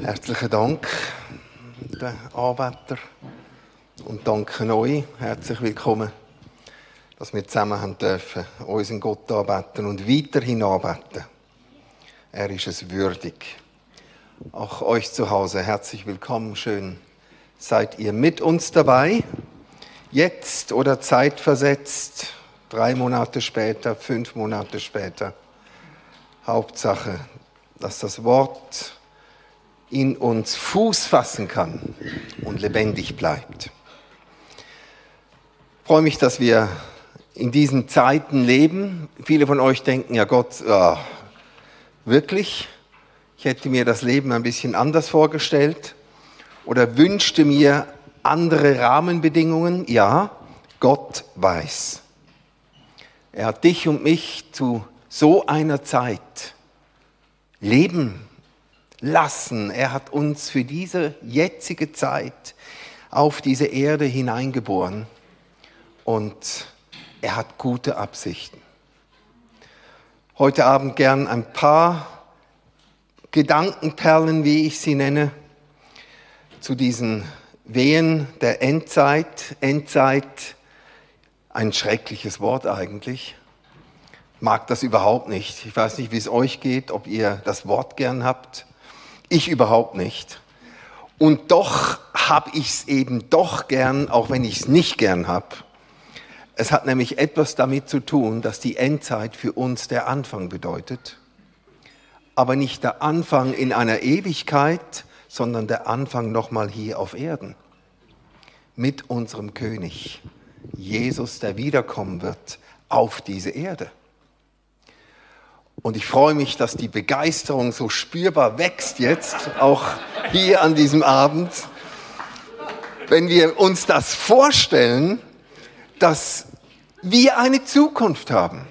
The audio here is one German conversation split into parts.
Herzlichen Dank, den Anbeter. Und danke euch. Herzlich willkommen, dass wir zusammen haben dürfen, unseren Gott anbeten und weiterhin anbeten. Er ist es würdig. Auch euch zu Hause herzlich willkommen. Schön seid ihr mit uns dabei. Jetzt oder zeitversetzt, drei Monate später, fünf Monate später. Hauptsache, dass das Wort in uns Fuß fassen kann und lebendig bleibt. Ich freue mich, dass wir in diesen Zeiten leben. Viele von euch denken, ja Gott, oh, wirklich? Ich hätte mir das Leben ein bisschen anders vorgestellt oder wünschte mir andere Rahmenbedingungen. Ja, Gott weiß. Er hat dich und mich zu so einer Zeit leben lassen. Er hat uns für diese jetzige Zeit auf diese Erde hineingeboren und er hat gute Absichten. Heute Abend gern ein paar Gedankenperlen, wie ich sie nenne, zu diesen Wehen der Endzeit. Endzeit, ein schreckliches Wort eigentlich. Mag das überhaupt nicht. Ich weiß nicht, wie es euch geht, ob ihr das Wort gern habt. Ich überhaupt nicht. Und doch habe ich es eben doch gern, auch wenn ich es nicht gern habe. Es hat nämlich etwas damit zu tun, dass die Endzeit für uns der Anfang bedeutet. Aber nicht der Anfang in einer Ewigkeit, sondern der Anfang nochmal hier auf Erden. Mit unserem König, Jesus, der wiederkommen wird auf diese Erde. Und ich freue mich, dass die Begeisterung so spürbar wächst jetzt, auch hier an diesem Abend. Wenn wir uns das vorstellen, dass wir eine Zukunft haben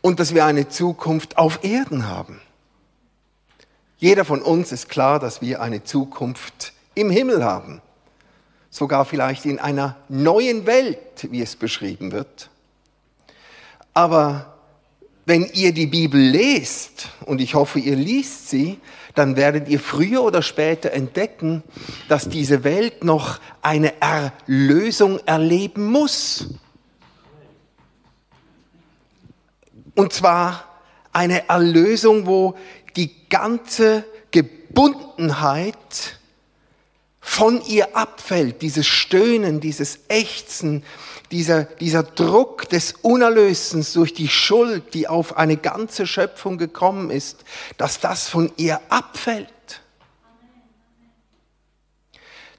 und dass wir eine Zukunft auf Erden haben. Jeder von uns ist klar, dass wir eine Zukunft im Himmel haben, sogar vielleicht in einer neuen Welt, wie es beschrieben wird. Aber wenn ihr die Bibel lest, und ich hoffe, ihr liest sie, dann werdet ihr früher oder später entdecken, dass diese Welt noch eine Erlösung erleben muss. Und zwar eine Erlösung, wo die ganze Gebundenheit von ihr abfällt, dieses Stöhnen, dieses Ächzen, dieser, dieser Druck des Unerlösens durch die Schuld, die auf eine ganze Schöpfung gekommen ist, dass das von ihr abfällt.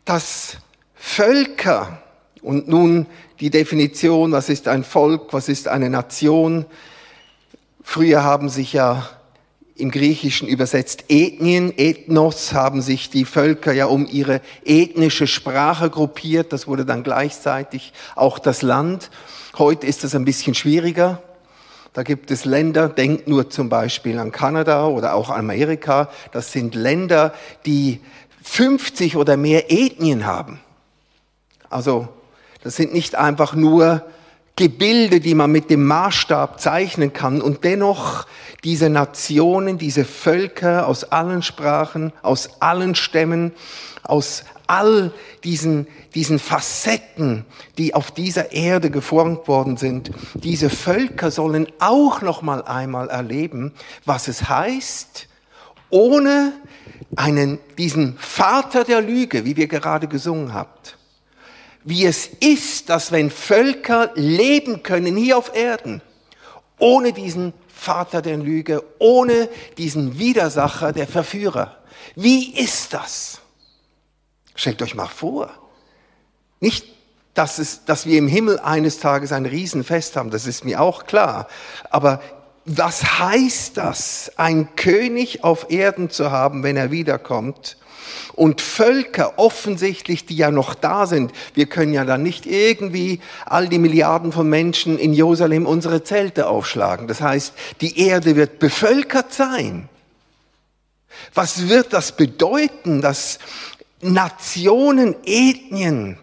Dass Völker, und nun die Definition, was ist ein Volk, was ist eine Nation, früher haben sich ja im Griechischen übersetzt Ethnien, Ethnos haben sich die Völker ja um ihre ethnische Sprache gruppiert. Das wurde dann gleichzeitig auch das Land. Heute ist das ein bisschen schwieriger. Da gibt es Länder, denkt nur zum Beispiel an Kanada oder auch Amerika. Das sind Länder, die 50 oder mehr Ethnien haben. Also das sind nicht einfach nur Gebilde, die man mit dem Maßstab zeichnen kann. Und dennoch diese Nationen, diese Völker aus allen Sprachen, aus allen Stämmen, aus all diesen, diesen Facetten, die auf dieser Erde geformt worden sind, diese Völker sollen auch noch mal einmal erleben, was es heißt, ohne einen, diesen Vater der Lüge, wie wir gerade gesungen habt, wie es ist, dass wenn Völker leben können hier auf Erden, ohne diesen Vater der Lüge, ohne diesen Widersacher, der Verführer. Wie ist das? Stellt euch mal vor. Nicht, dass, es, dass wir im Himmel eines Tages ein Riesenfest haben, das ist mir auch klar. Aber was heißt das, ein König auf Erden zu haben, wenn er wiederkommt? und Völker offensichtlich, die ja noch da sind. Wir können ja dann nicht irgendwie all die Milliarden von Menschen in Jerusalem unsere Zelte aufschlagen. Das heißt, die Erde wird bevölkert sein. Was wird das bedeuten, dass Nationen, Ethnien,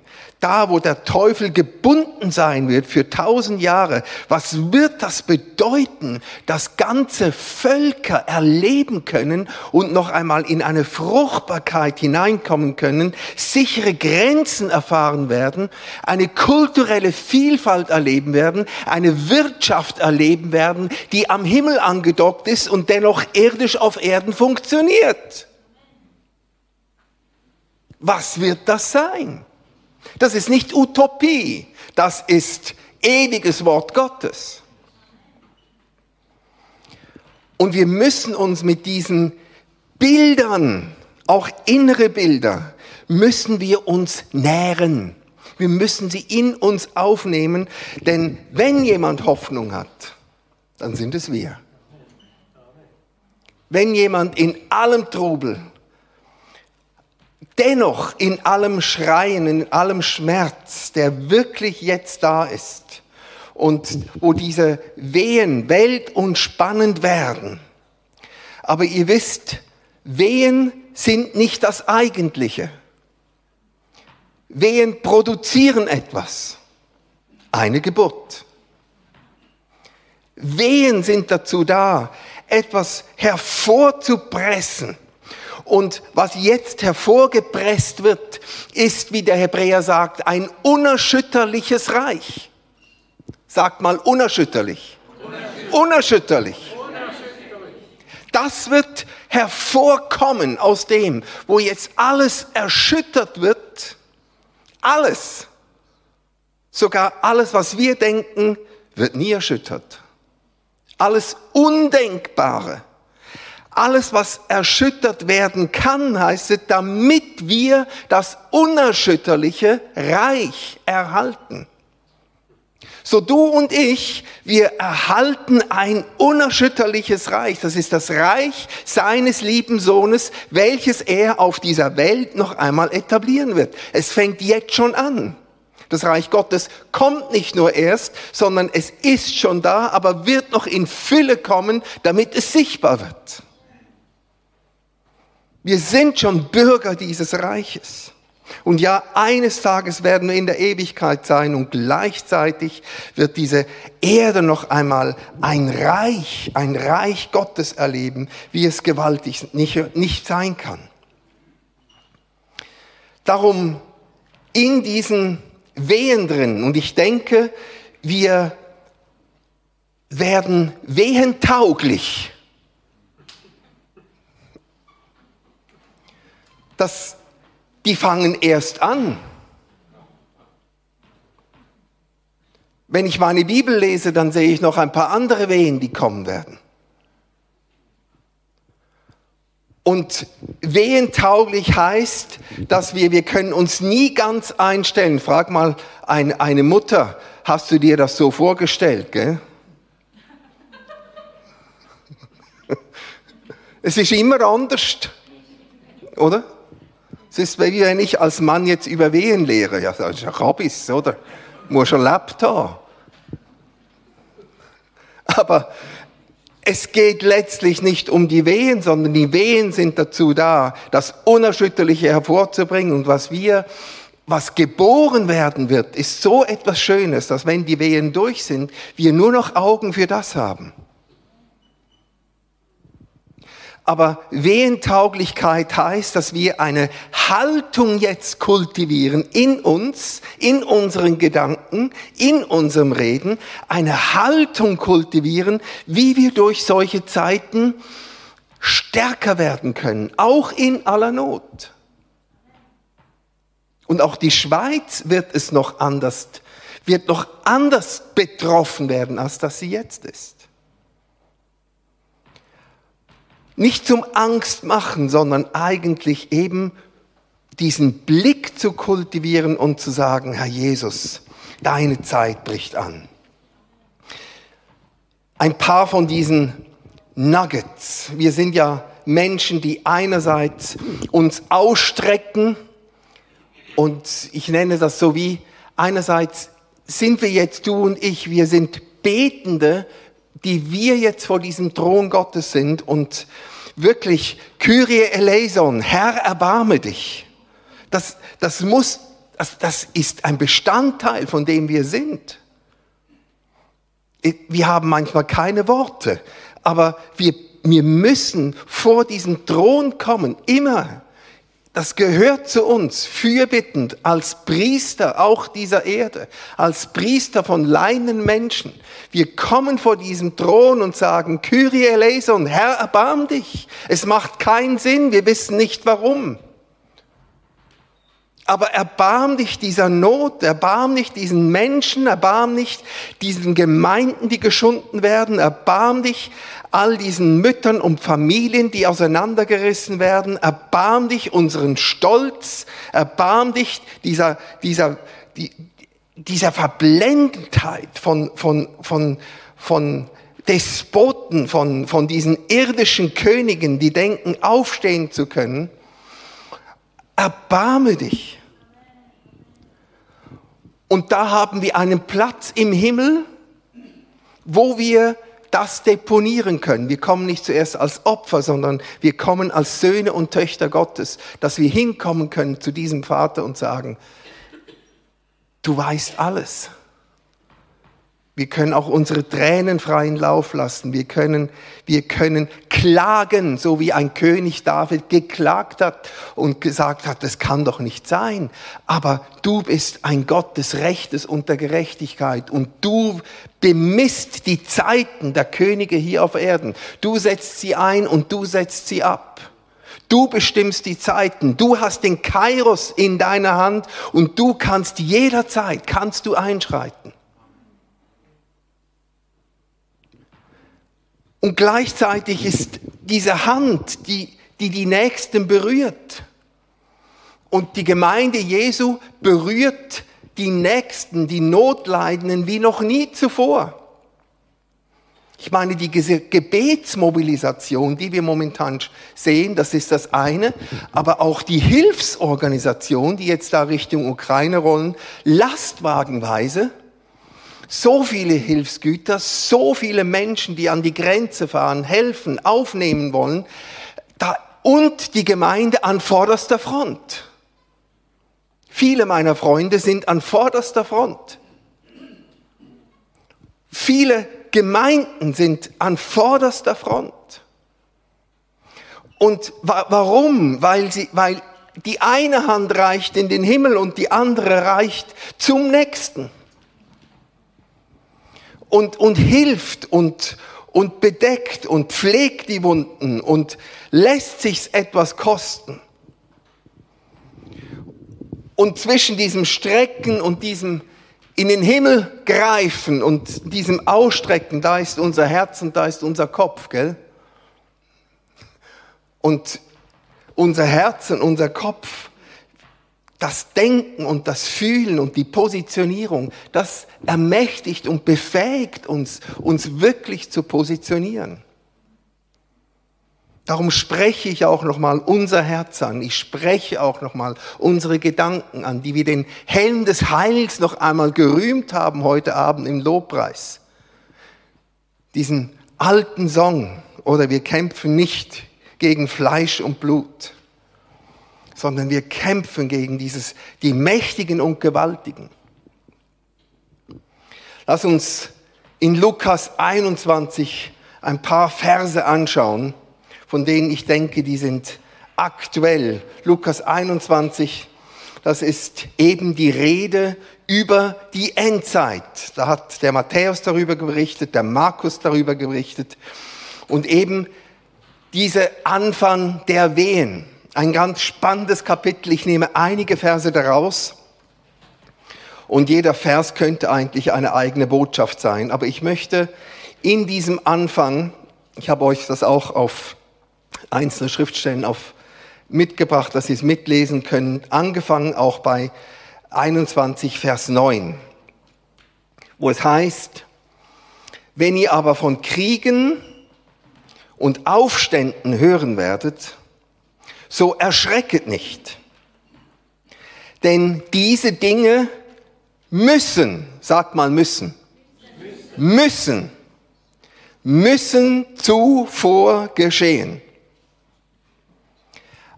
da wo der Teufel gebunden sein wird für tausend Jahre, was wird das bedeuten, dass ganze Völker erleben können und noch einmal in eine Fruchtbarkeit hineinkommen können, sichere Grenzen erfahren werden, eine kulturelle Vielfalt erleben werden, eine Wirtschaft erleben werden, die am Himmel angedockt ist und dennoch irdisch auf Erden funktioniert. Was wird das sein? Das ist nicht Utopie, das ist ewiges Wort Gottes. Und wir müssen uns mit diesen Bildern, auch innere Bilder, müssen wir uns nähren. Wir müssen sie in uns aufnehmen, denn wenn jemand Hoffnung hat, dann sind es wir. Wenn jemand in allem Trubel dennoch in allem Schreien, in allem Schmerz, der wirklich jetzt da ist und wo diese Wehen welt und spannend werden. Aber ihr wisst, Wehen sind nicht das Eigentliche. Wehen produzieren etwas. Eine Geburt. Wehen sind dazu da, etwas hervorzupressen und was jetzt hervorgepresst wird, ist, wie der Hebräer sagt, ein unerschütterliches Reich. Sagt mal unerschütterlich. Unerschütterlich. unerschütterlich. Das wird hervorkommen aus dem, wo jetzt alles erschüttert wird. Alles. Sogar alles, was wir denken, wird nie erschüttert. Alles Undenkbare alles, was erschüttert werden kann, heißt es, damit wir das unerschütterliche Reich erhalten. So du und ich, wir erhalten ein unerschütterliches Reich. Das ist das Reich seines lieben Sohnes, welches er auf dieser Welt noch einmal etablieren wird. Es fängt jetzt schon an. Das Reich Gottes kommt nicht nur erst, sondern es ist schon da, aber wird noch in Fülle kommen, damit es sichtbar wird. Wir sind schon Bürger dieses Reiches. Und ja, eines Tages werden wir in der Ewigkeit sein und gleichzeitig wird diese Erde noch einmal ein Reich, ein Reich Gottes erleben, wie es gewaltig nicht, nicht sein kann. Darum in diesen Wehen drin, und ich denke, wir werden wehentauglich dass die fangen erst an. Wenn ich meine Bibel lese, dann sehe ich noch ein paar andere Wehen, die kommen werden. Und wehentauglich heißt, dass wir, wir können uns nie ganz einstellen. Frag mal ein, eine Mutter, hast du dir das so vorgestellt, gell? Es ist immer anders, oder? Es ist wie wenn ich als Mann jetzt über Wehen lehre. Ja, das ist ja Rabbis, oder? Muss schon haben. Aber es geht letztlich nicht um die Wehen, sondern die Wehen sind dazu da, das Unerschütterliche hervorzubringen. Und was wir, was geboren werden wird, ist so etwas Schönes, dass wenn die Wehen durch sind, wir nur noch Augen für das haben. Aber Wehentauglichkeit heißt, dass wir eine Haltung jetzt kultivieren in uns, in unseren Gedanken, in unserem Reden, eine Haltung kultivieren, wie wir durch solche Zeiten stärker werden können, auch in aller Not. Und auch die Schweiz wird es noch anders, wird noch anders betroffen werden, als das sie jetzt ist. Nicht zum Angst machen, sondern eigentlich eben diesen Blick zu kultivieren und zu sagen, Herr Jesus, deine Zeit bricht an. Ein paar von diesen Nuggets. Wir sind ja Menschen, die einerseits uns ausstrecken und ich nenne das so wie, einerseits sind wir jetzt du und ich, wir sind Betende, die wir jetzt vor diesem Thron Gottes sind und wirklich Kyrie eleison, Herr erbarme dich. Das, das muss Das, das ist ein Bestandteil, von dem wir sind. Wir haben manchmal keine Worte, aber wir, wir müssen vor diesen Thron kommen, immer. Das gehört zu uns, fürbittend, als Priester auch dieser Erde, als Priester von leinen Menschen. Wir kommen vor diesem Thron und sagen, Kyrie eleison, Herr, erbarm dich. Es macht keinen Sinn, wir wissen nicht warum. Aber erbarm dich dieser Not, erbarm nicht diesen Menschen, erbarm nicht diesen Gemeinden, die geschunden werden, erbarm dich all diesen Müttern und Familien, die auseinandergerissen werden, erbarm dich unseren Stolz, erbarm dich dieser, dieser, die, dieser Verblendetheit von, von, von, von Despoten, von, von diesen irdischen Königen, die denken, aufstehen zu können. Erbarme dich. Und da haben wir einen Platz im Himmel, wo wir das deponieren können. Wir kommen nicht zuerst als Opfer, sondern wir kommen als Söhne und Töchter Gottes, dass wir hinkommen können zu diesem Vater und sagen, du weißt alles. Wir können auch unsere Tränen freien Lauf lassen. Wir können, wir können klagen, so wie ein König David geklagt hat und gesagt hat, das kann doch nicht sein. Aber du bist ein Gott des Rechtes und der Gerechtigkeit und du bemisst die Zeiten der Könige hier auf Erden. Du setzt sie ein und du setzt sie ab. Du bestimmst die Zeiten. Du hast den Kairos in deiner Hand und du kannst jederzeit, kannst du einschreiten. Und gleichzeitig ist diese Hand, die, die die Nächsten berührt. Und die Gemeinde Jesu berührt die Nächsten, die Notleidenden wie noch nie zuvor. Ich meine, die Gebetsmobilisation, die wir momentan sehen, das ist das eine, aber auch die Hilfsorganisation, die jetzt da Richtung Ukraine rollen, lastwagenweise, so viele Hilfsgüter, so viele Menschen, die an die Grenze fahren, helfen, aufnehmen wollen, da, und die Gemeinde an vorderster Front. Viele meiner Freunde sind an vorderster Front. Viele Gemeinden sind an vorderster Front. Und wa warum? Weil, sie, weil die eine Hand reicht in den Himmel und die andere reicht zum Nächsten und, und hilft und, und bedeckt und pflegt die Wunden und lässt sich's etwas kosten. Und zwischen diesem Strecken und diesem in den Himmel greifen und diesem Ausstrecken, da ist unser Herz und da ist unser Kopf, gell? Und unser Herz und unser Kopf das Denken und das Fühlen und die Positionierung, das ermächtigt und befähigt uns, uns wirklich zu positionieren. Darum spreche ich auch nochmal unser Herz an. Ich spreche auch nochmal unsere Gedanken an, die wir den Helm des Heils noch einmal gerühmt haben heute Abend im Lobpreis. Diesen alten Song, oder wir kämpfen nicht gegen Fleisch und Blut sondern wir kämpfen gegen dieses, die Mächtigen und Gewaltigen. Lass uns in Lukas 21 ein paar Verse anschauen, von denen ich denke, die sind aktuell. Lukas 21, das ist eben die Rede über die Endzeit. Da hat der Matthäus darüber berichtet, der Markus darüber berichtet und eben diese Anfang der Wehen. Ein ganz spannendes Kapitel. Ich nehme einige Verse daraus. Und jeder Vers könnte eigentlich eine eigene Botschaft sein. Aber ich möchte in diesem Anfang, ich habe euch das auch auf einzelne Schriftstellen auf mitgebracht, dass Sie es mitlesen können, angefangen auch bei 21 Vers 9, wo es heißt, wenn ihr aber von Kriegen und Aufständen hören werdet, so erschrecket nicht. Denn diese Dinge müssen, sagt mal müssen, müssen, müssen zuvor geschehen.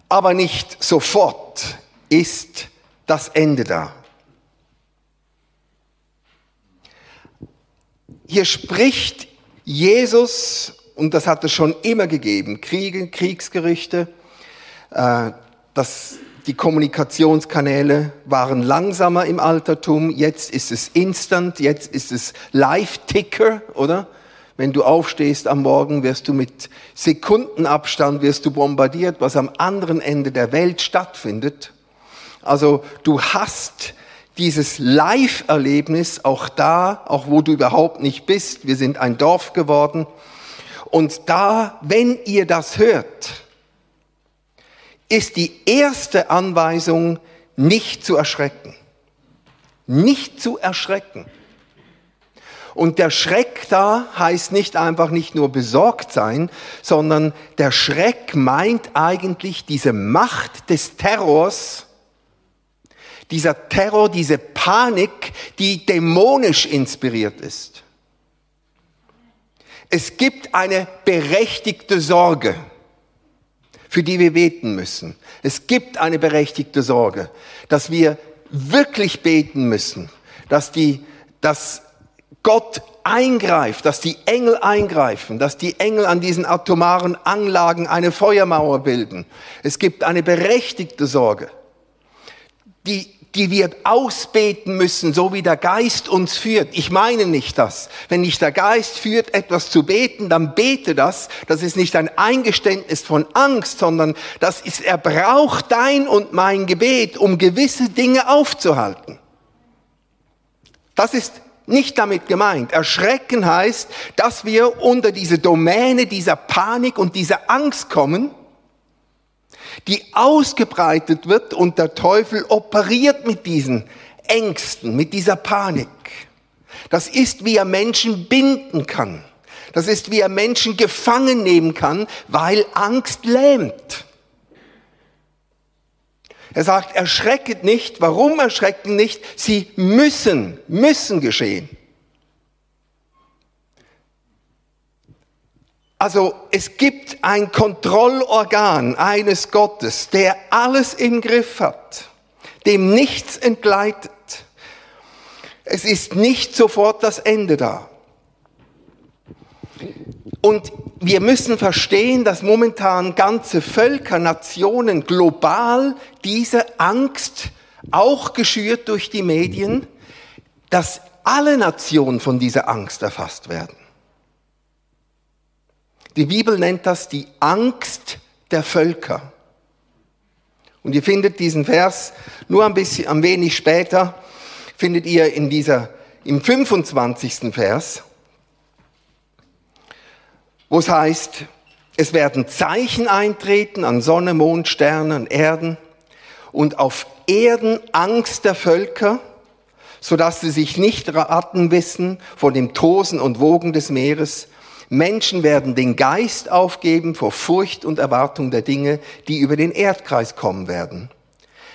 Aber nicht sofort ist das Ende da. Hier spricht Jesus, und das hat es schon immer gegeben, Kriege, Kriegsgerichte, äh, das, die Kommunikationskanäle waren langsamer im Altertum, jetzt ist es instant, jetzt ist es Live-Ticker, oder? Wenn du aufstehst am Morgen, wirst du mit Sekundenabstand wirst du bombardiert, was am anderen Ende der Welt stattfindet. Also du hast dieses Live-Erlebnis auch da, auch wo du überhaupt nicht bist. Wir sind ein Dorf geworden. Und da, wenn ihr das hört, ist die erste Anweisung, nicht zu erschrecken. Nicht zu erschrecken. Und der Schreck da heißt nicht einfach nicht nur besorgt sein, sondern der Schreck meint eigentlich diese Macht des Terrors, dieser Terror, diese Panik, die dämonisch inspiriert ist. Es gibt eine berechtigte Sorge, für die wir beten müssen. Es gibt eine berechtigte Sorge, dass wir wirklich beten müssen, dass die, dass Gott eingreift, dass die Engel eingreifen, dass die Engel an diesen atomaren Anlagen eine Feuermauer bilden. Es gibt eine berechtigte Sorge, die, die wir ausbeten müssen, so wie der Geist uns führt. Ich meine nicht das. Wenn dich der Geist führt, etwas zu beten, dann bete das. Das ist nicht ein Eingeständnis von Angst, sondern das ist, er braucht dein und mein Gebet, um gewisse Dinge aufzuhalten. Das ist nicht damit gemeint. Erschrecken heißt, dass wir unter diese Domäne dieser Panik und dieser Angst kommen, die ausgebreitet wird und der Teufel operiert mit diesen Ängsten, mit dieser Panik. Das ist, wie er Menschen binden kann. Das ist, wie er Menschen gefangen nehmen kann, weil Angst lähmt. Er sagt, erschrecket nicht. Warum erschrecken nicht? Sie müssen, müssen geschehen. Also es gibt ein Kontrollorgan eines Gottes, der alles im Griff hat, dem nichts entgleitet. Es ist nicht sofort das Ende da. Und wir müssen verstehen, dass momentan ganze Völker, Nationen global diese Angst, auch geschürt durch die Medien, dass alle Nationen von dieser Angst erfasst werden. Die Bibel nennt das die Angst der Völker. Und ihr findet diesen Vers nur ein bisschen, ein wenig später, findet ihr in dieser, im 25. Vers wo es heißt, es werden Zeichen eintreten an Sonne, Mond, Sternen, Erden und auf Erden Angst der Völker, so dass sie sich nicht raten wissen vor dem Tosen und Wogen des Meeres. Menschen werden den Geist aufgeben vor Furcht und Erwartung der Dinge, die über den Erdkreis kommen werden.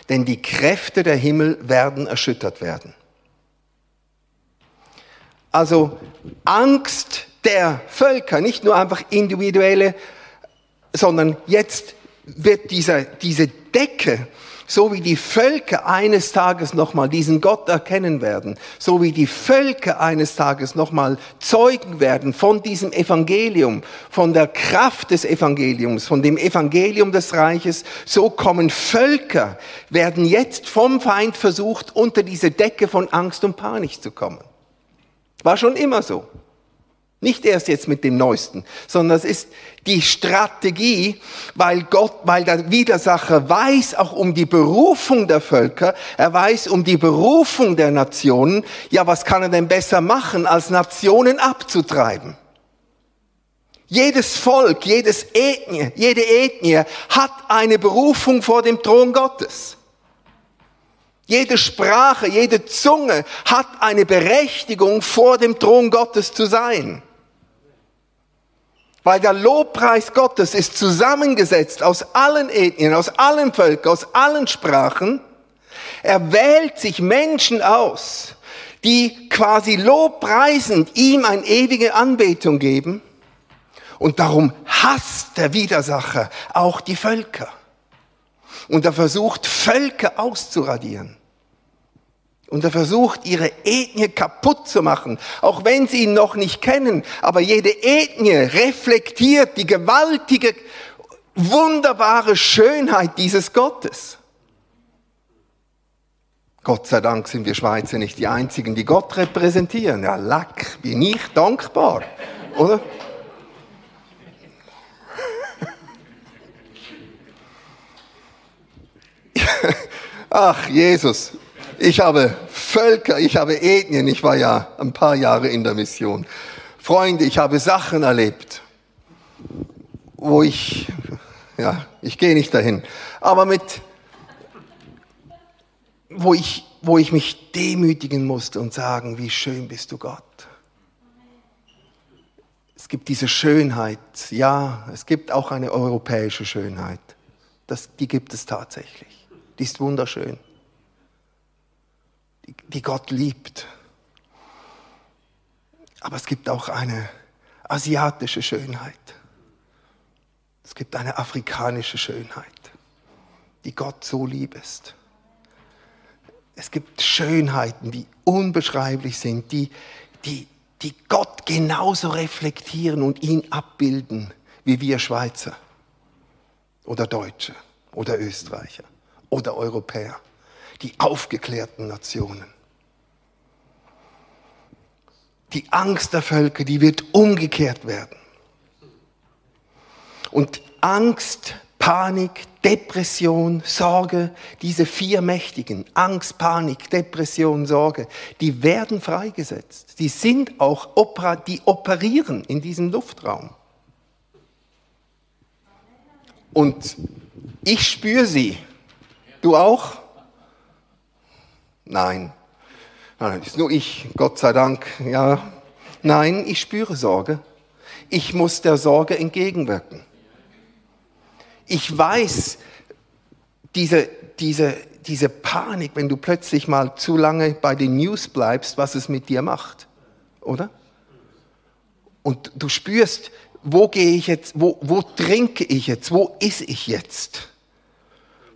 Denn die Kräfte der Himmel werden erschüttert werden. Also Angst der Völker, nicht nur einfach individuelle, sondern jetzt wird dieser, diese Decke, so wie die Völker eines Tages nochmal diesen Gott erkennen werden, so wie die Völker eines Tages nochmal Zeugen werden von diesem Evangelium, von der Kraft des Evangeliums, von dem Evangelium des Reiches, so kommen Völker, werden jetzt vom Feind versucht, unter diese Decke von Angst und Panik zu kommen. War schon immer so. Nicht erst jetzt mit dem Neuesten, sondern es ist die Strategie, weil Gott, weil der Widersacher weiß auch um die Berufung der Völker, er weiß um die Berufung der Nationen. Ja, was kann er denn besser machen, als Nationen abzutreiben? Jedes Volk, jedes Ethnie, jede Ethnie hat eine Berufung vor dem Thron Gottes. Jede Sprache, jede Zunge hat eine Berechtigung, vor dem Thron Gottes zu sein. Weil der Lobpreis Gottes ist zusammengesetzt aus allen Ethnien, aus allen Völkern, aus allen Sprachen. Er wählt sich Menschen aus, die quasi lobpreisend ihm eine ewige Anbetung geben. Und darum hasst der Widersacher auch die Völker. Und er versucht, Völker auszuradieren. Und er versucht, ihre Ethnie kaputt zu machen, auch wenn sie ihn noch nicht kennen. Aber jede Ethnie reflektiert die gewaltige, wunderbare Schönheit dieses Gottes. Gott sei Dank sind wir Schweizer nicht die Einzigen, die Gott repräsentieren. Ja, lack, bin ich dankbar, oder? Ach, Jesus, ich habe Völker, ich habe Ethnien, ich war ja ein paar Jahre in der Mission. Freunde, ich habe Sachen erlebt, wo ich, ja, ich gehe nicht dahin, aber mit, wo ich, wo ich mich demütigen musste und sagen, wie schön bist du Gott. Es gibt diese Schönheit, ja, es gibt auch eine europäische Schönheit. Das, die gibt es tatsächlich. Die ist wunderschön die, Gott liebt. Aber es gibt auch eine asiatische Schönheit. Es gibt eine afrikanische Schönheit, die Gott so lieb ist. Es gibt Schönheiten, die unbeschreiblich sind, die, die, die Gott genauso reflektieren und ihn abbilden wie wir Schweizer oder Deutsche oder Österreicher oder Europäer die aufgeklärten Nationen. Die Angst der Völker, die wird umgekehrt werden. Und Angst, Panik, Depression, Sorge, diese vier Mächtigen, Angst, Panik, Depression, Sorge, die werden freigesetzt. Die sind auch, die operieren in diesem Luftraum. Und ich spüre sie. Du auch? Nein. Nein, ist nur ich, Gott sei Dank. Ja. Nein, ich spüre Sorge. Ich muss der Sorge entgegenwirken. Ich weiß, diese, diese, diese Panik, wenn du plötzlich mal zu lange bei den News bleibst, was es mit dir macht, oder? Und du spürst, wo gehe ich jetzt, wo, wo trinke ich jetzt, wo ist ich jetzt?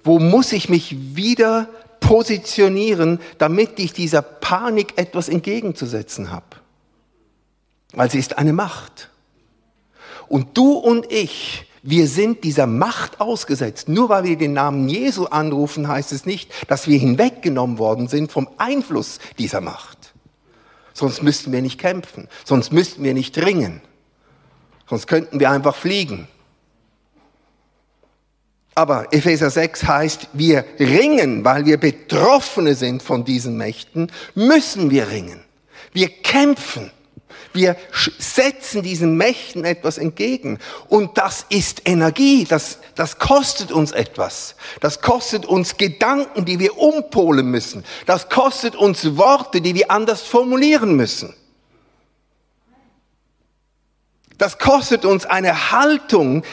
Wo muss ich mich wieder positionieren, damit ich dieser Panik etwas entgegenzusetzen habe. Weil sie ist eine Macht. Und du und ich, wir sind dieser Macht ausgesetzt. Nur weil wir den Namen Jesu anrufen, heißt es nicht, dass wir hinweggenommen worden sind vom Einfluss dieser Macht. Sonst müssten wir nicht kämpfen, sonst müssten wir nicht ringen, sonst könnten wir einfach fliegen. Aber Epheser 6 heißt, wir ringen, weil wir Betroffene sind von diesen Mächten, müssen wir ringen. Wir kämpfen. Wir setzen diesen Mächten etwas entgegen. Und das ist Energie. Das, das kostet uns etwas. Das kostet uns Gedanken, die wir umpolen müssen. Das kostet uns Worte, die wir anders formulieren müssen. Das kostet uns eine Haltung,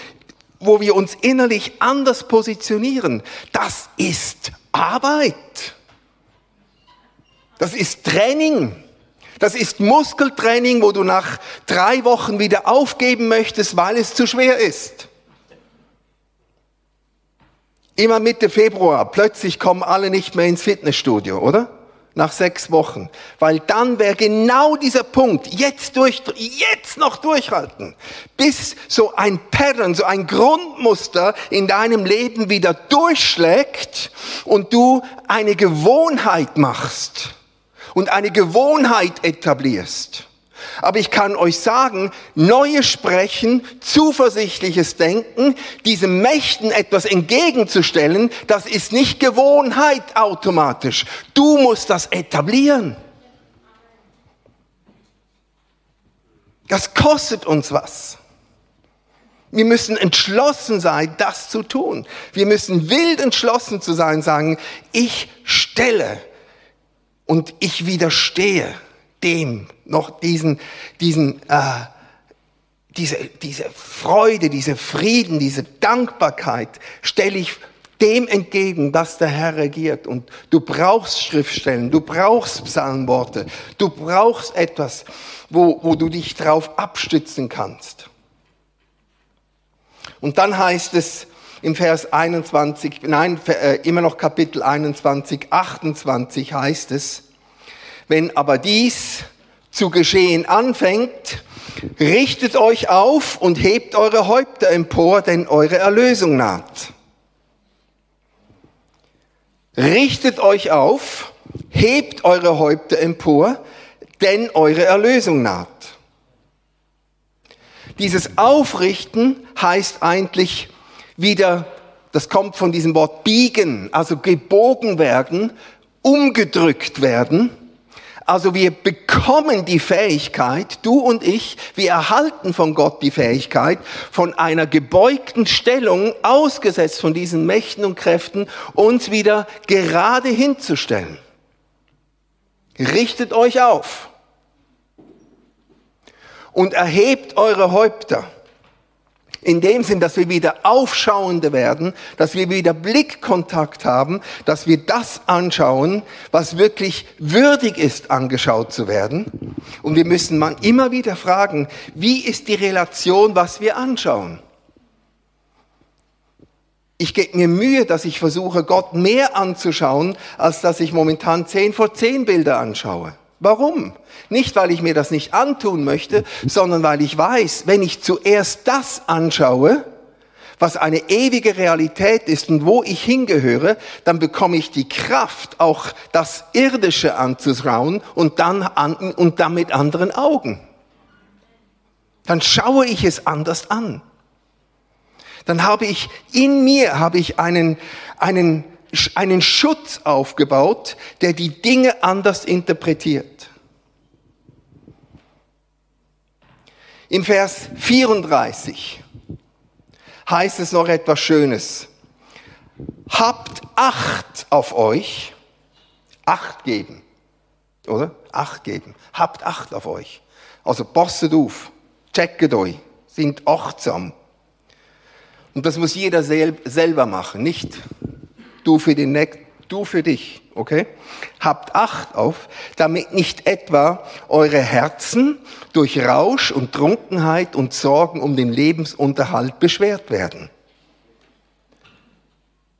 wo wir uns innerlich anders positionieren, das ist Arbeit. Das ist Training. Das ist Muskeltraining, wo du nach drei Wochen wieder aufgeben möchtest, weil es zu schwer ist. Immer Mitte Februar, plötzlich kommen alle nicht mehr ins Fitnessstudio, oder? Nach sechs Wochen. Weil dann wäre genau dieser Punkt, jetzt, durch, jetzt noch durchhalten, bis so ein Pattern, so ein Grundmuster in deinem Leben wieder durchschlägt und du eine Gewohnheit machst und eine Gewohnheit etablierst. Aber ich kann euch sagen, neues Sprechen, zuversichtliches Denken, diesen Mächten etwas entgegenzustellen, das ist nicht Gewohnheit automatisch. Du musst das etablieren. Das kostet uns was. Wir müssen entschlossen sein, das zu tun. Wir müssen wild entschlossen zu sein, sagen, ich stelle und ich widerstehe dem noch diesen, diesen, äh, diese, diese Freude, diese Frieden, diese Dankbarkeit stelle ich dem entgegen, dass der Herr regiert. Und du brauchst Schriftstellen, du brauchst Psalmworte, du brauchst etwas, wo, wo du dich drauf abstützen kannst. Und dann heißt es im Vers 21, nein, äh, immer noch Kapitel 21, 28 heißt es, Wenn aber dies zu geschehen anfängt, richtet euch auf und hebt eure Häupter empor, denn eure Erlösung naht. Richtet euch auf, hebt eure Häupter empor, denn eure Erlösung naht. Dieses Aufrichten heißt eigentlich wieder, das kommt von diesem Wort biegen, also gebogen werden, umgedrückt werden. Also wir bekommen die Fähigkeit, du und ich, wir erhalten von Gott die Fähigkeit, von einer gebeugten Stellung, ausgesetzt von diesen Mächten und Kräften, uns wieder gerade hinzustellen. Richtet euch auf und erhebt eure Häupter. In dem Sinn, dass wir wieder Aufschauende werden, dass wir wieder Blickkontakt haben, dass wir das anschauen, was wirklich würdig ist, angeschaut zu werden. Und wir müssen man immer wieder fragen, wie ist die Relation, was wir anschauen? Ich gebe mir Mühe, dass ich versuche, Gott mehr anzuschauen, als dass ich momentan zehn vor zehn Bilder anschaue. Warum? Nicht, weil ich mir das nicht antun möchte, sondern weil ich weiß, wenn ich zuerst das anschaue, was eine ewige Realität ist und wo ich hingehöre, dann bekomme ich die Kraft, auch das Irdische anzuschauen und dann, an, und dann mit anderen Augen. Dann schaue ich es anders an. Dann habe ich in mir, habe ich einen, einen einen Schutz aufgebaut, der die Dinge anders interpretiert. Im Vers 34 heißt es noch etwas Schönes. Habt Acht auf euch. Acht geben. Oder? Acht geben. Habt Acht auf euch. Also passet auf. Checket euch. Sind achtsam. Und das muss jeder selber machen, nicht du für, den, du für dich, okay? Habt Acht auf, damit nicht etwa eure Herzen durch Rausch und Trunkenheit und Sorgen um den Lebensunterhalt beschwert werden.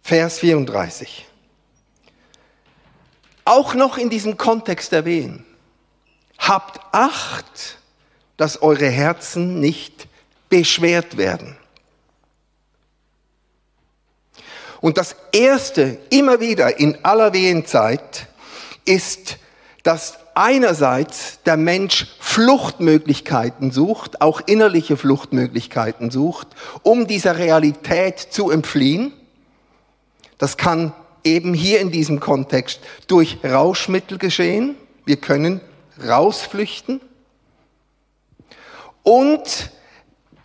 Vers 34. Auch noch in diesem Kontext erwähnen. Habt Acht, dass eure Herzen nicht beschwert werden. Und das Erste, immer wieder in aller Wehenzeit, ist, dass einerseits der Mensch Fluchtmöglichkeiten sucht, auch innerliche Fluchtmöglichkeiten sucht, um dieser Realität zu entfliehen. Das kann eben hier in diesem Kontext durch Rauschmittel geschehen. Wir können rausflüchten. Und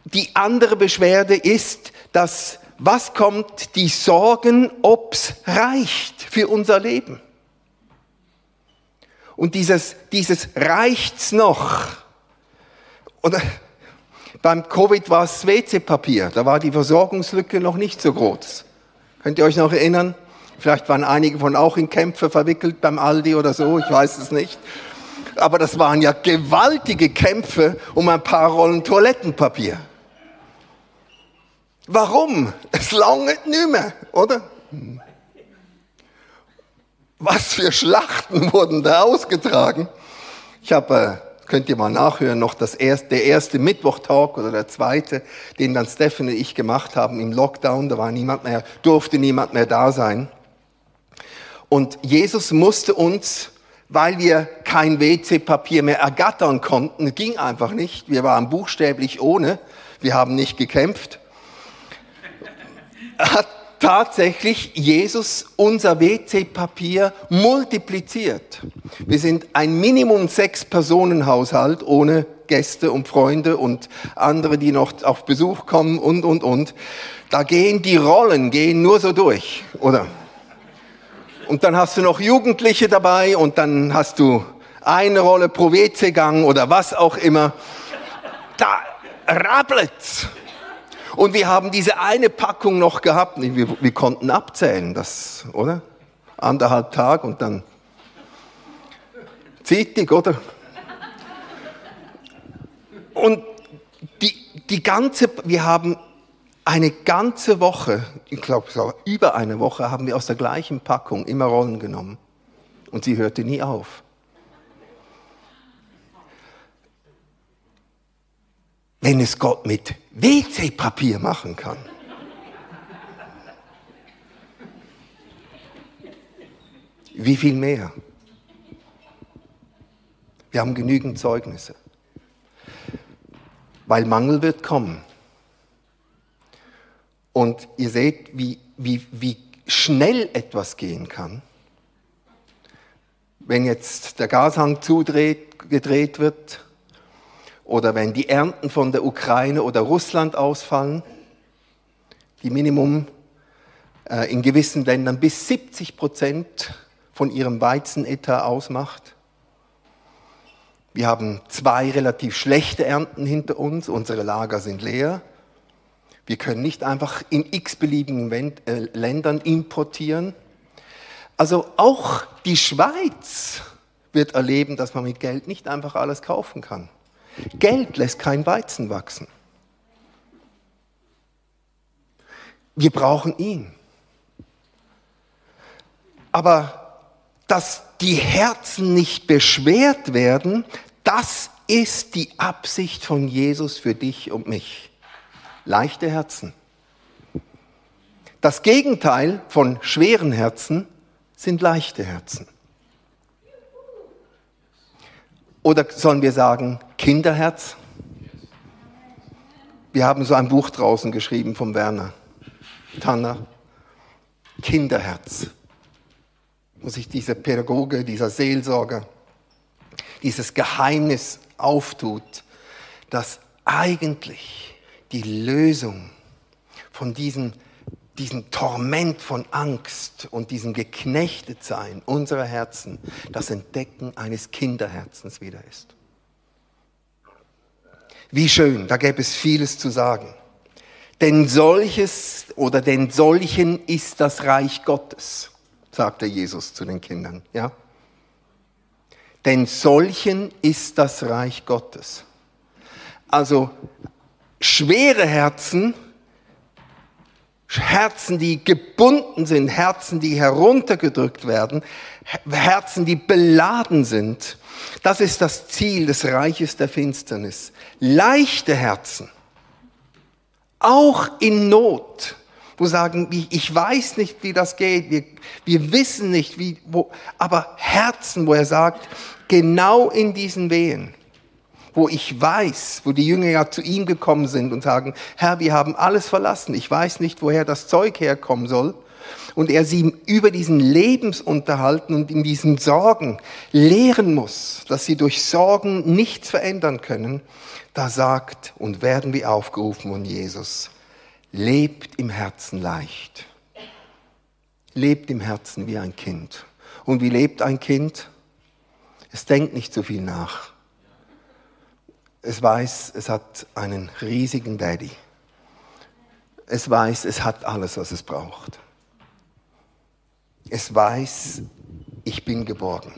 die andere Beschwerde ist, dass was kommt? Die Sorgen, ob's reicht für unser Leben. Und dieses, dieses reicht's noch. Oder beim Covid war es WC-Papier. Da war die Versorgungslücke noch nicht so groß. Könnt ihr euch noch erinnern? Vielleicht waren einige von auch in Kämpfe verwickelt beim Aldi oder so, ich weiß es nicht. Aber das waren ja gewaltige Kämpfe um ein paar Rollen Toilettenpapier. Warum? Es langt nicht mehr, oder? Was für Schlachten wurden da ausgetragen? Ich habe, äh, könnt ihr mal nachhören, noch das erste, der erste Mittwochtag oder der zweite, den dann Stefan und ich gemacht haben im Lockdown. Da war niemand mehr, durfte niemand mehr da sein. Und Jesus musste uns, weil wir kein WC-Papier mehr ergattern konnten, ging einfach nicht. Wir waren buchstäblich ohne. Wir haben nicht gekämpft hat tatsächlich Jesus unser WC-Papier multipliziert. Wir sind ein Minimum sechs Personen Haushalt ohne Gäste und Freunde und andere, die noch auf Besuch kommen und, und, und. Da gehen die Rollen, gehen nur so durch, oder? Und dann hast du noch Jugendliche dabei und dann hast du eine Rolle pro WC-Gang oder was auch immer. Da rabbelt's. Und wir haben diese eine Packung noch gehabt. Wir, wir konnten abzählen, das, oder? Anderthalb Tage und dann dich, oder? Und die, die ganze, wir haben eine ganze Woche, ich glaube über eine Woche, haben wir aus der gleichen Packung immer Rollen genommen. Und sie hörte nie auf. Wenn es Gott mit WC-Papier machen kann. Wie viel mehr? Wir haben genügend Zeugnisse. Weil Mangel wird kommen. Und ihr seht, wie, wie, wie schnell etwas gehen kann. Wenn jetzt der Gashang zudreht, gedreht wird oder wenn die Ernten von der Ukraine oder Russland ausfallen, die Minimum äh, in gewissen Ländern bis 70 Prozent von ihrem Weizenetat ausmacht. Wir haben zwei relativ schlechte Ernten hinter uns, unsere Lager sind leer. Wir können nicht einfach in x-beliebigen äh, Ländern importieren. Also auch die Schweiz wird erleben, dass man mit Geld nicht einfach alles kaufen kann. Geld lässt kein Weizen wachsen. Wir brauchen ihn. Aber dass die Herzen nicht beschwert werden, das ist die Absicht von Jesus für dich und mich leichte Herzen. Das Gegenteil von schweren Herzen sind leichte Herzen. Oder sollen wir sagen Kinderherz? Wir haben so ein Buch draußen geschrieben vom Werner Tanner. Kinderherz. Wo sich dieser Pädagoge, dieser Seelsorger, dieses Geheimnis auftut, dass eigentlich die Lösung von diesem, diesem Torment von Angst und diesem Geknechtetsein unserer Herzen das Entdecken eines Kinderherzens wieder ist. Wie schön, da gäbe es vieles zu sagen. Denn solches oder denn solchen ist das Reich Gottes, sagte Jesus zu den Kindern, ja? Denn solchen ist das Reich Gottes. Also schwere Herzen, Herzen, die gebunden sind, Herzen, die heruntergedrückt werden, Herzen, die beladen sind. Das ist das Ziel des Reiches der Finsternis. Leichte Herzen, auch in Not, wo sagen, ich weiß nicht, wie das geht, wir, wir wissen nicht, wie, wo, aber Herzen, wo er sagt, genau in diesen Wehen, wo ich weiß, wo die Jünger ja zu ihm gekommen sind und sagen, Herr, wir haben alles verlassen, ich weiß nicht, woher das Zeug herkommen soll. Und er sie über diesen Lebensunterhalten und in diesen Sorgen lehren muss, dass sie durch Sorgen nichts verändern können, da sagt und werden wir aufgerufen von Jesus, lebt im Herzen leicht. Lebt im Herzen wie ein Kind. Und wie lebt ein Kind? Es denkt nicht so viel nach. Es weiß, es hat einen riesigen Daddy. Es weiß, es hat alles, was es braucht. Es weiß, ich bin geborgen.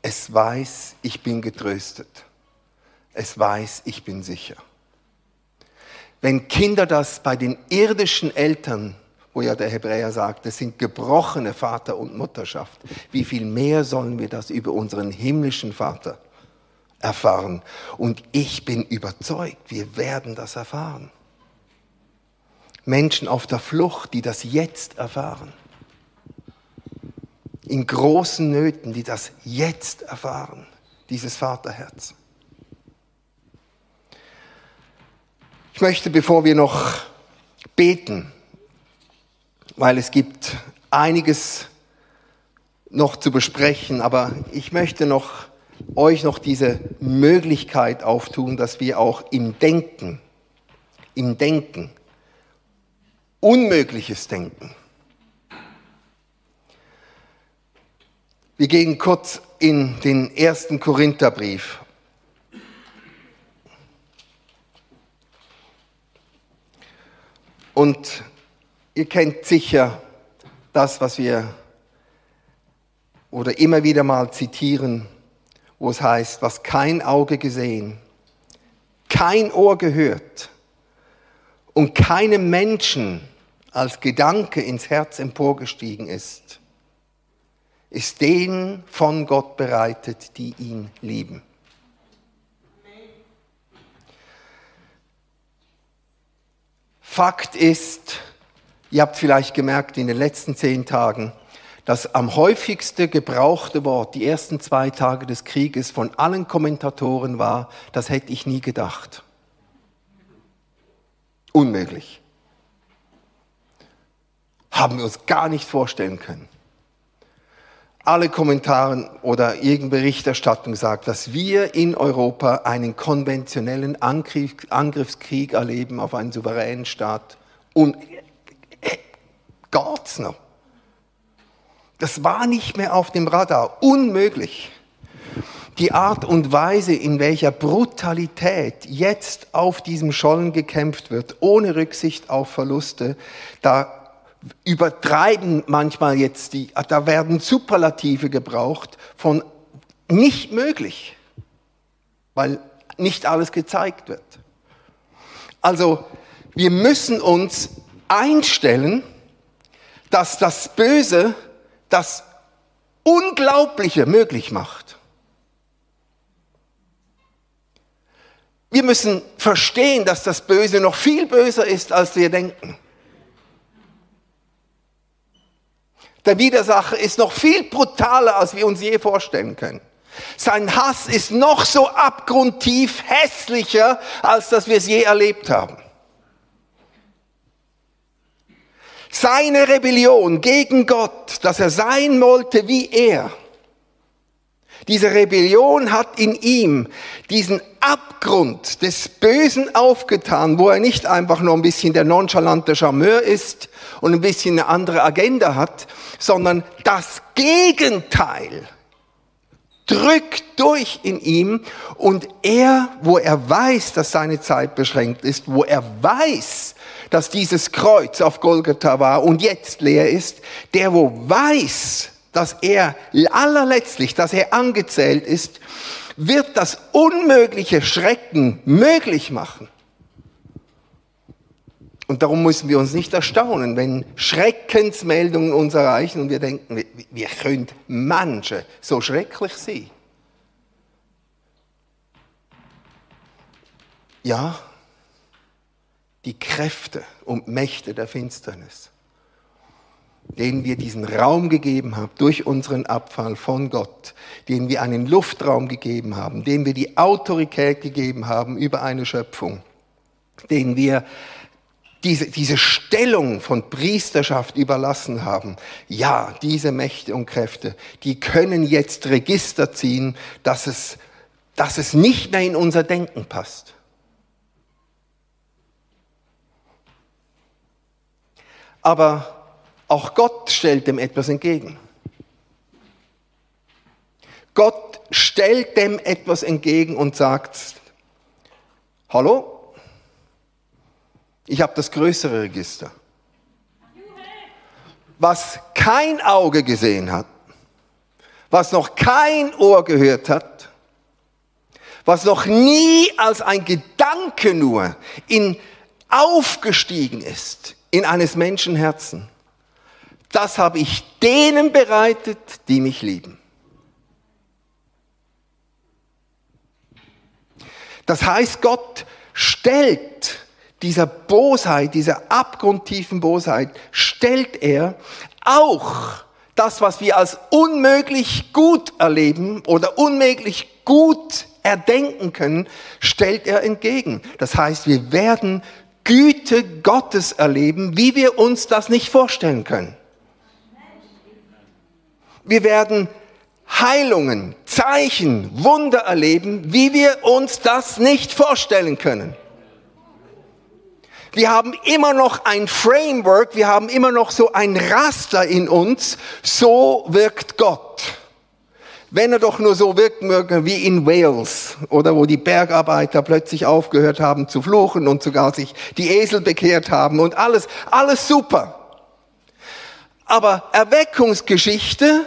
Es weiß, ich bin getröstet. Es weiß, ich bin sicher. Wenn Kinder das bei den irdischen Eltern, wo ja der Hebräer sagt, es sind gebrochene Vater und Mutterschaft, wie viel mehr sollen wir das über unseren himmlischen Vater erfahren. Und ich bin überzeugt, wir werden das erfahren. Menschen auf der Flucht, die das jetzt erfahren. In großen Nöten, die das jetzt erfahren, dieses Vaterherz. Ich möchte, bevor wir noch beten, weil es gibt einiges noch zu besprechen, aber ich möchte noch euch noch diese Möglichkeit auftun, dass wir auch im Denken, im Denken, Unmögliches denken. Wir gehen kurz in den ersten Korintherbrief. Und ihr kennt sicher das, was wir oder immer wieder mal zitieren, wo es heißt, was kein Auge gesehen, kein Ohr gehört und keinem Menschen als Gedanke ins Herz emporgestiegen ist, ist denen von Gott bereitet, die ihn lieben. Fakt ist, ihr habt vielleicht gemerkt in den letzten zehn Tagen, das am häufigste gebrauchte Wort die ersten zwei Tage des Krieges von allen Kommentatoren war, das hätte ich nie gedacht. Unmöglich. Haben wir uns gar nicht vorstellen können. Alle Kommentare oder irgendeine Berichterstattung sagt, dass wir in Europa einen konventionellen Angriff, Angriffskrieg erleben auf einen souveränen Staat. Und äh, Gott noch. Das war nicht mehr auf dem Radar. Unmöglich. Die Art und Weise, in welcher Brutalität jetzt auf diesem Schollen gekämpft wird, ohne Rücksicht auf Verluste, da übertreiben manchmal jetzt die, da werden Superlative gebraucht von nicht möglich, weil nicht alles gezeigt wird. Also wir müssen uns einstellen, dass das Böse das Unglaubliche möglich macht. Wir müssen verstehen, dass das Böse noch viel böser ist, als wir denken. Der Widersacher ist noch viel brutaler, als wir uns je vorstellen können. Sein Hass ist noch so abgrundtief hässlicher, als dass wir es je erlebt haben. Seine Rebellion gegen Gott, dass er sein wollte wie er, diese Rebellion hat in ihm diesen Abgrund des Bösen aufgetan, wo er nicht einfach nur ein bisschen der nonchalante Charmeur ist und ein bisschen eine andere Agenda hat, sondern das Gegenteil drückt durch in ihm und er, wo er weiß, dass seine Zeit beschränkt ist, wo er weiß, dass dieses Kreuz auf Golgatha war und jetzt leer ist, der wo weiß, dass er allerletztlich, dass er angezählt ist, wird das unmögliche Schrecken möglich machen. Und darum müssen wir uns nicht erstaunen, wenn Schreckensmeldungen uns erreichen und wir denken, wie können manche so schrecklich sein? Ja, die Kräfte und Mächte der Finsternis, denen wir diesen Raum gegeben haben durch unseren Abfall von Gott, denen wir einen Luftraum gegeben haben, denen wir die Autorität gegeben haben über eine Schöpfung, denen wir diese, diese Stellung von Priesterschaft überlassen haben, ja, diese Mächte und Kräfte, die können jetzt Register ziehen, dass es, dass es nicht mehr in unser Denken passt. Aber auch Gott stellt dem etwas entgegen. Gott stellt dem etwas entgegen und sagt, hallo, ich habe das größere Register. Was kein Auge gesehen hat, was noch kein Ohr gehört hat, was noch nie als ein Gedanke nur in aufgestiegen ist in eines Menschen Herzen, das habe ich denen bereitet, die mich lieben. Das heißt, Gott stellt dieser Bosheit, dieser abgrundtiefen Bosheit, stellt er auch das, was wir als unmöglich gut erleben oder unmöglich gut erdenken können, stellt er entgegen. Das heißt, wir werden Güte Gottes erleben, wie wir uns das nicht vorstellen können. Wir werden Heilungen, Zeichen, Wunder erleben, wie wir uns das nicht vorstellen können. Wir haben immer noch ein Framework, wir haben immer noch so ein Raster in uns. So wirkt Gott. Wenn er doch nur so wirken möge wie in Wales oder wo die Bergarbeiter plötzlich aufgehört haben zu fluchen und sogar sich die Esel bekehrt haben und alles, alles super. Aber Erweckungsgeschichte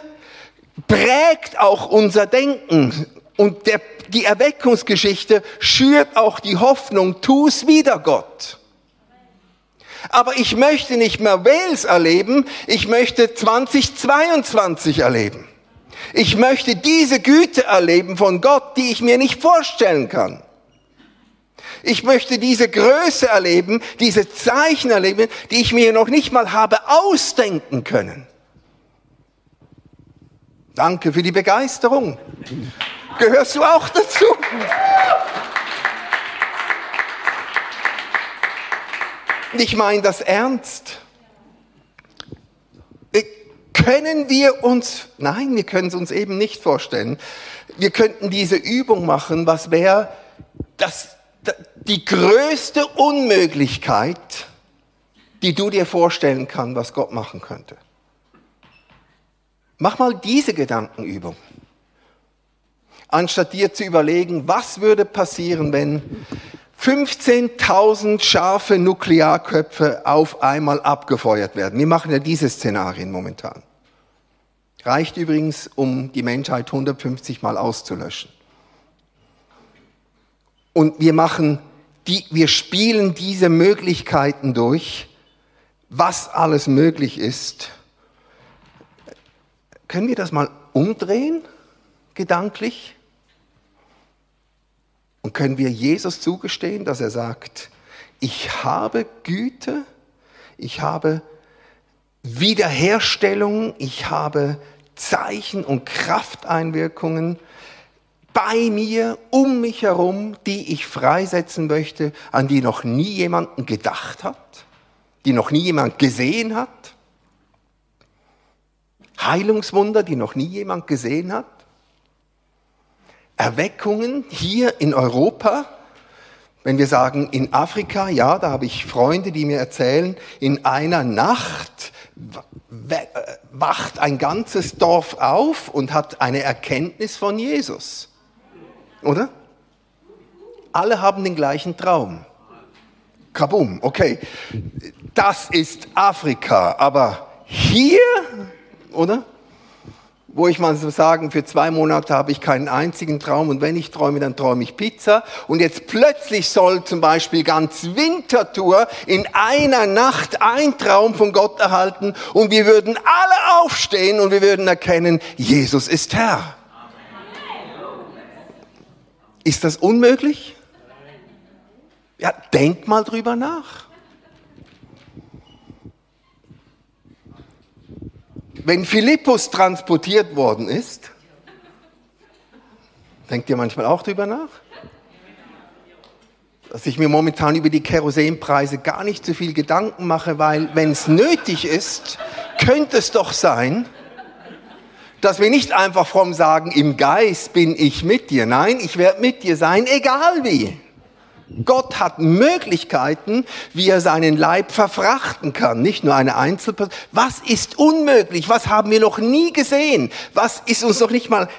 prägt auch unser Denken und der, die Erweckungsgeschichte schürt auch die Hoffnung, tu es wieder Gott. Aber ich möchte nicht mehr Wales erleben, ich möchte 2022 erleben. Ich möchte diese Güte erleben von Gott, die ich mir nicht vorstellen kann. Ich möchte diese Größe erleben, diese Zeichen erleben, die ich mir noch nicht mal habe ausdenken können. Danke für die Begeisterung. Gehörst du auch dazu? Ich meine das ernst. Können wir uns, nein, wir können es uns eben nicht vorstellen. Wir könnten diese Übung machen, was wäre das, die größte Unmöglichkeit, die du dir vorstellen kannst, was Gott machen könnte. Mach mal diese Gedankenübung. Anstatt dir zu überlegen, was würde passieren, wenn 15.000 scharfe Nuklearköpfe auf einmal abgefeuert werden. Wir machen ja diese Szenarien momentan. Reicht übrigens, um die Menschheit 150 Mal auszulöschen. Und wir machen die, wir spielen diese Möglichkeiten durch, was alles möglich ist. Können wir das mal umdrehen, gedanklich? Und können wir Jesus zugestehen, dass er sagt, ich habe Güte, ich habe Wiederherstellung, ich habe Zeichen und Krafteinwirkungen bei mir, um mich herum, die ich freisetzen möchte, an die noch nie jemanden gedacht hat, die noch nie jemand gesehen hat. Heilungswunder, die noch nie jemand gesehen hat. Erweckungen hier in Europa. Wenn wir sagen in Afrika, ja, da habe ich Freunde, die mir erzählen, in einer Nacht wacht ein ganzes Dorf auf und hat eine Erkenntnis von Jesus. Oder? Alle haben den gleichen Traum. Kabum, okay. Das ist Afrika, aber hier, oder? Wo ich mal so sagen, für zwei Monate habe ich keinen einzigen Traum und wenn ich träume, dann träume ich Pizza. Und jetzt plötzlich soll zum Beispiel ganz Wintertour in einer Nacht ein Traum von Gott erhalten und wir würden alle aufstehen und wir würden erkennen, Jesus ist Herr. Ist das unmöglich? Ja, denk mal drüber nach. Wenn Philippus transportiert worden ist, denkt ihr manchmal auch drüber nach? Dass ich mir momentan über die Kerosinpreise gar nicht so viel Gedanken mache, weil wenn es nötig ist, könnte es doch sein, dass wir nicht einfach vom sagen, im Geist bin ich mit dir. Nein, ich werde mit dir sein, egal wie. Gott hat Möglichkeiten, wie er seinen Leib verfrachten kann, nicht nur eine Einzelperson. Was ist unmöglich? Was haben wir noch nie gesehen? Was ist uns noch nicht mal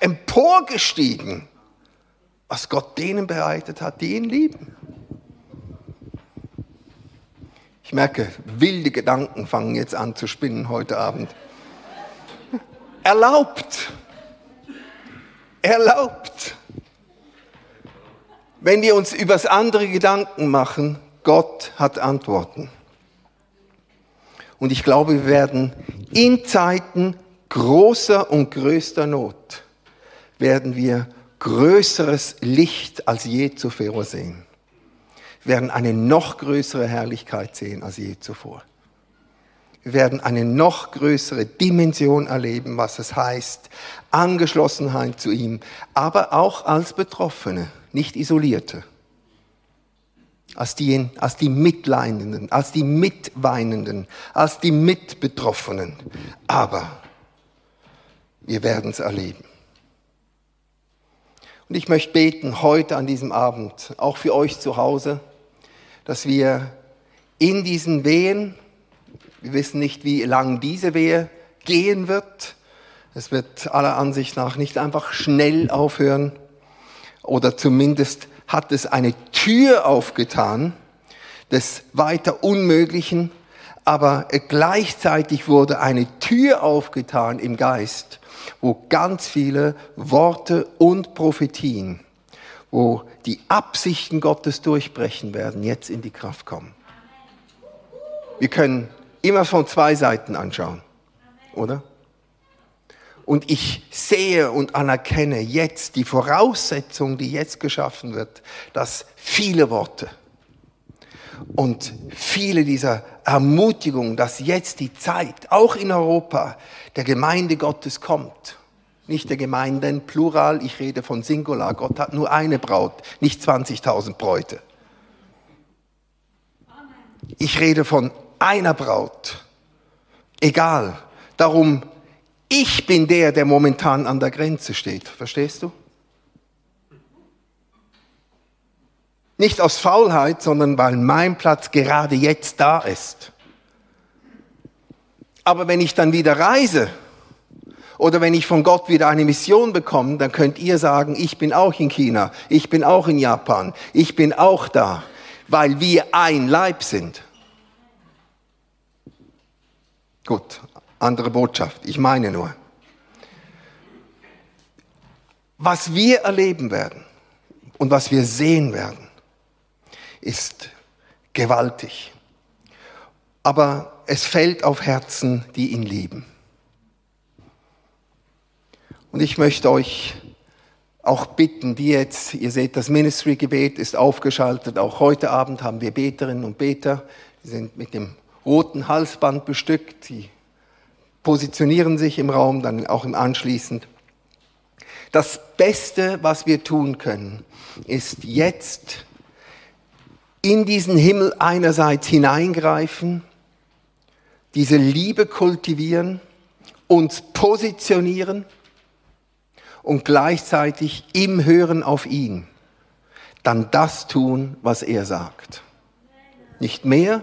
emporgestiegen? Was Gott denen bereitet hat, die ihn lieben. Ich merke, wilde Gedanken fangen jetzt an zu spinnen heute Abend. Erlaubt. Erlaubt. Wenn wir uns übers andere Gedanken machen, Gott hat Antworten. Und ich glaube, wir werden in Zeiten großer und größter Not, werden wir größeres Licht als je zuvor sehen. Wir werden eine noch größere Herrlichkeit sehen als je zuvor. Wir werden eine noch größere Dimension erleben, was es heißt, Angeschlossenheit zu ihm, aber auch als Betroffene nicht Isolierte, als die, als die Mitleidenden, als die Mitweinenden, als die Mitbetroffenen. Aber wir werden es erleben. Und ich möchte beten heute an diesem Abend, auch für euch zu Hause, dass wir in diesen Wehen, wir wissen nicht, wie lang diese Wehe gehen wird, es wird aller Ansicht nach nicht einfach schnell aufhören, oder zumindest hat es eine Tür aufgetan des weiter Unmöglichen, aber gleichzeitig wurde eine Tür aufgetan im Geist, wo ganz viele Worte und Prophetien, wo die Absichten Gottes durchbrechen werden, jetzt in die Kraft kommen. Wir können immer von zwei Seiten anschauen, oder? Und ich sehe und anerkenne jetzt die Voraussetzung, die jetzt geschaffen wird, dass viele Worte und viele dieser Ermutigungen, dass jetzt die Zeit, auch in Europa, der Gemeinde Gottes kommt. Nicht der Gemeinden, Plural, ich rede von Singular. Gott hat nur eine Braut, nicht 20.000 Bräute. Ich rede von einer Braut. Egal. Darum, ich bin der, der momentan an der Grenze steht. Verstehst du? Nicht aus Faulheit, sondern weil mein Platz gerade jetzt da ist. Aber wenn ich dann wieder reise oder wenn ich von Gott wieder eine Mission bekomme, dann könnt ihr sagen, ich bin auch in China, ich bin auch in Japan, ich bin auch da, weil wir ein Leib sind. Gut, andere Botschaft, ich meine nur. Was wir erleben werden und was wir sehen werden, ist gewaltig. Aber es fällt auf Herzen, die ihn lieben. Und ich möchte euch auch bitten, die jetzt, ihr seht, das Ministry-Gebet ist aufgeschaltet. Auch heute Abend haben wir Beterinnen und Beter, die sind mit dem roten Halsband bestückt, sie positionieren sich im Raum, dann auch im Anschließend. Das Beste, was wir tun können, ist jetzt in diesen Himmel einerseits hineingreifen, diese Liebe kultivieren, uns positionieren und gleichzeitig im Hören auf ihn dann das tun, was er sagt. Nicht mehr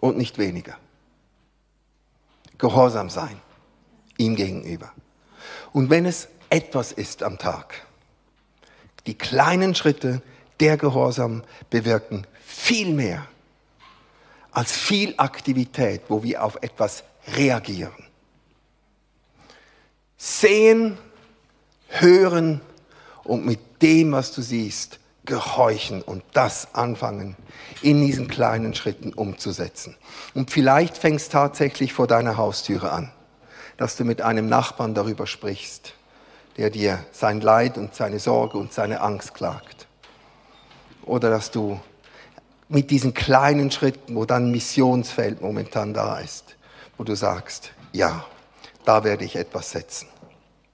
und nicht weniger. Gehorsam sein ihm gegenüber. Und wenn es etwas ist am Tag, die kleinen Schritte der Gehorsam bewirken viel mehr als viel Aktivität, wo wir auf etwas reagieren. Sehen, hören und mit dem, was du siehst, gehorchen und das anfangen, in diesen kleinen Schritten umzusetzen. Und vielleicht fängst tatsächlich vor deiner Haustüre an, dass du mit einem Nachbarn darüber sprichst, der dir sein Leid und seine Sorge und seine Angst klagt. Oder dass du mit diesen kleinen Schritten, wo dann Missionsfeld momentan da ist, wo du sagst, ja, da werde ich etwas setzen.